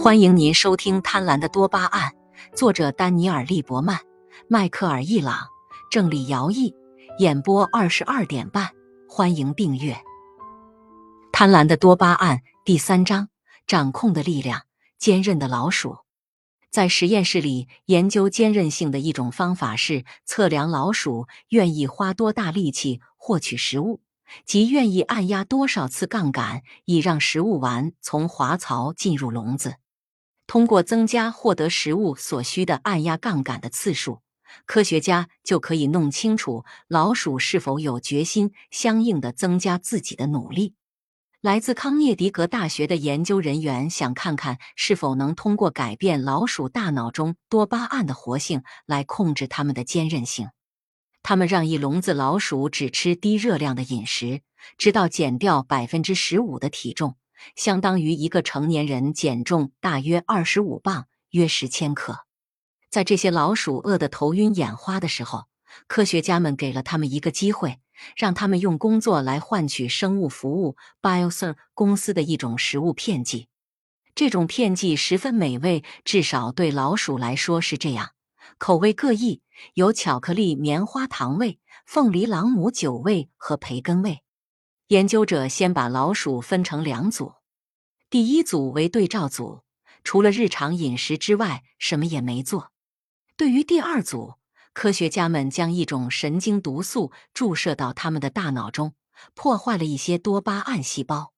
欢迎您收听《贪婪的多巴胺》，作者丹尼尔·利伯曼、迈克尔·易朗，郑李尧译，演播二十二点半。欢迎订阅《贪婪的多巴胺》第三章：掌控的力量。坚韧的老鼠在实验室里研究坚韧性的一种方法是测量老鼠愿意花多大力气获取食物。即愿意按压多少次杠杆，以让食物丸从滑槽进入笼子。通过增加获得食物所需的按压杠杆的次数，科学家就可以弄清楚老鼠是否有决心相应的增加自己的努力。来自康涅狄格大学的研究人员想看看是否能通过改变老鼠大脑中多巴胺的活性来控制它们的坚韧性。他们让一笼子老鼠只吃低热量的饮食，直到减掉百分之十五的体重，相当于一个成年人减重大约二十五磅，约十千克。在这些老鼠饿得头晕眼花的时候，科学家们给了他们一个机会，让他们用工作来换取生物服务 Biosen 公司的一种食物片剂。这种片剂十分美味，至少对老鼠来说是这样。口味各异，有巧克力棉花糖味、凤梨朗姆酒味和培根味。研究者先把老鼠分成两组，第一组为对照组，除了日常饮食之外，什么也没做。对于第二组，科学家们将一种神经毒素注射到他们的大脑中，破坏了一些多巴胺细胞。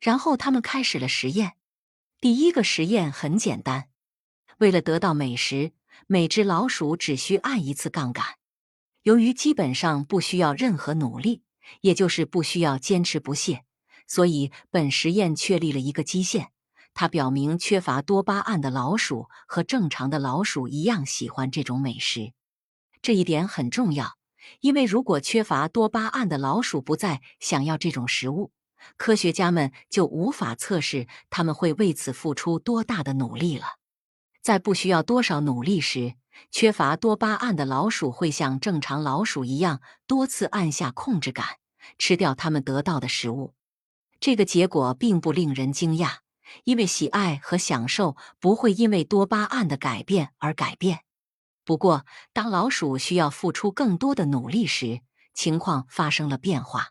然后他们开始了实验。第一个实验很简单，为了得到美食。每只老鼠只需按一次杠杆，由于基本上不需要任何努力，也就是不需要坚持不懈，所以本实验确立了一个基线。它表明缺乏多巴胺的老鼠和正常的老鼠一样喜欢这种美食。这一点很重要，因为如果缺乏多巴胺的老鼠不再想要这种食物，科学家们就无法测试他们会为此付出多大的努力了。在不需要多少努力时，缺乏多巴胺的老鼠会像正常老鼠一样多次按下控制杆，吃掉它们得到的食物。这个结果并不令人惊讶，因为喜爱和享受不会因为多巴胺的改变而改变。不过，当老鼠需要付出更多的努力时，情况发生了变化。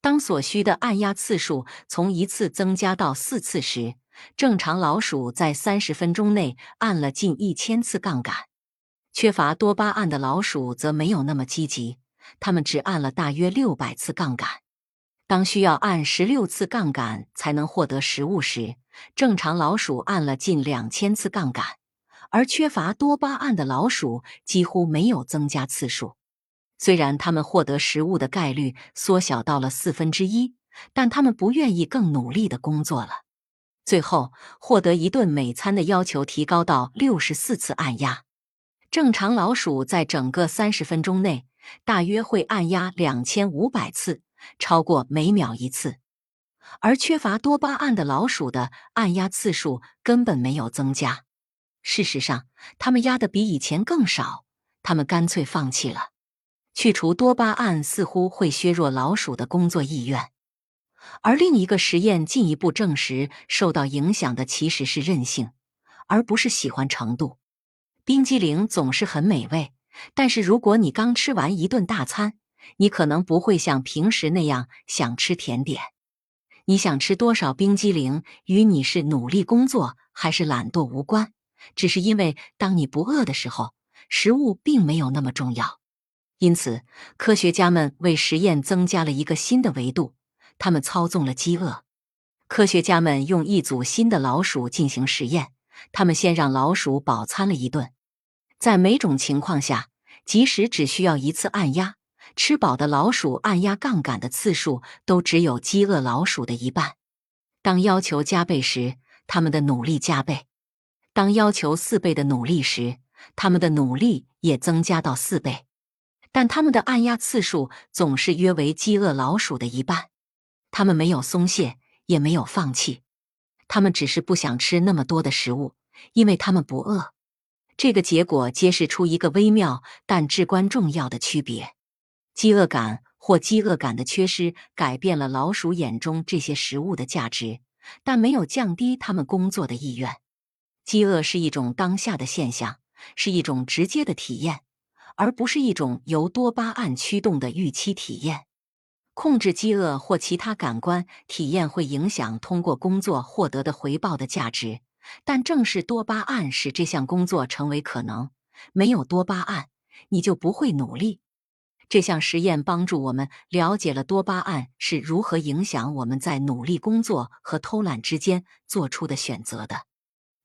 当所需的按压次数从一次增加到四次时，正常老鼠在三十分钟内按了近一千次杠杆，缺乏多巴胺的老鼠则没有那么积极，它们只按了大约六百次杠杆。当需要按十六次杠杆才能获得食物时，正常老鼠按了近两千次杠杆，而缺乏多巴胺的老鼠几乎没有增加次数。虽然它们获得食物的概率缩小到了四分之一，但它们不愿意更努力的工作了。最后，获得一顿美餐的要求提高到六十四次按压。正常老鼠在整个三十分钟内大约会按压两千五百次，超过每秒一次。而缺乏多巴胺的老鼠的按压次数根本没有增加。事实上，它们压的比以前更少。它们干脆放弃了。去除多巴胺似乎会削弱老鼠的工作意愿。而另一个实验进一步证实，受到影响的其实是韧性，而不是喜欢程度。冰激凌总是很美味，但是如果你刚吃完一顿大餐，你可能不会像平时那样想吃甜点。你想吃多少冰激凌，与你是努力工作还是懒惰无关，只是因为当你不饿的时候，食物并没有那么重要。因此，科学家们为实验增加了一个新的维度。他们操纵了饥饿。科学家们用一组新的老鼠进行实验。他们先让老鼠饱餐了一顿，在每种情况下，即使只需要一次按压，吃饱的老鼠按压杠杆的次数都只有饥饿老鼠的一半。当要求加倍时，他们的努力加倍；当要求四倍的努力时，他们的努力也增加到四倍。但他们的按压次数总是约为饥饿老鼠的一半。他们没有松懈，也没有放弃，他们只是不想吃那么多的食物，因为他们不饿。这个结果揭示出一个微妙但至关重要的区别：饥饿感或饥饿感的缺失改变了老鼠眼中这些食物的价值，但没有降低他们工作的意愿。饥饿是一种当下的现象，是一种直接的体验，而不是一种由多巴胺驱动的预期体验。控制饥饿或其他感官体验会影响通过工作获得的回报的价值，但正是多巴胺使这项工作成为可能。没有多巴胺，你就不会努力。这项实验帮助我们了解了多巴胺是如何影响我们在努力工作和偷懒之间做出的选择的。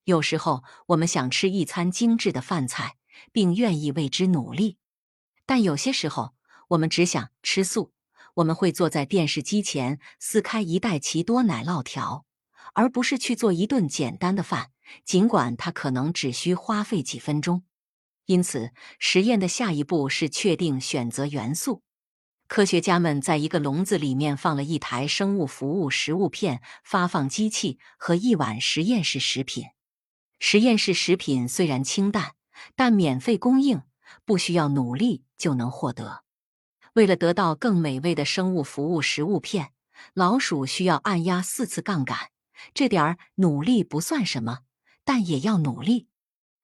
有时候，我们想吃一餐精致的饭菜，并愿意为之努力；但有些时候，我们只想吃素。我们会坐在电视机前撕开一袋奇多奶酪条，而不是去做一顿简单的饭，尽管它可能只需花费几分钟。因此，实验的下一步是确定选择元素。科学家们在一个笼子里面放了一台生物服务食物片发放机器和一碗实验室食品。实验室食品虽然清淡，但免费供应，不需要努力就能获得。为了得到更美味的生物服务食物片，老鼠需要按压四次杠杆。这点儿努力不算什么，但也要努力。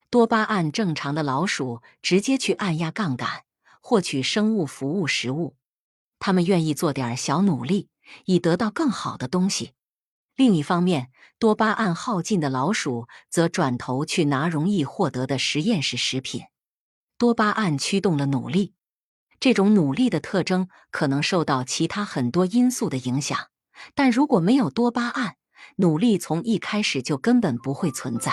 多巴胺正常的老鼠直接去按压杠杆，获取生物服务食物。他们愿意做点小努力，以得到更好的东西。另一方面，多巴胺耗尽的老鼠则转头去拿容易获得的实验室食品。多巴胺驱动了努力。这种努力的特征可能受到其他很多因素的影响，但如果没有多巴胺，努力从一开始就根本不会存在。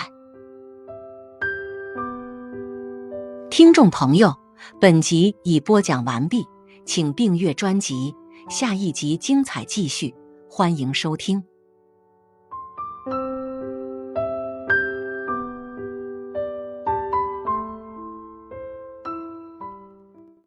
听众朋友，本集已播讲完毕，请订阅专辑，下一集精彩继续，欢迎收听。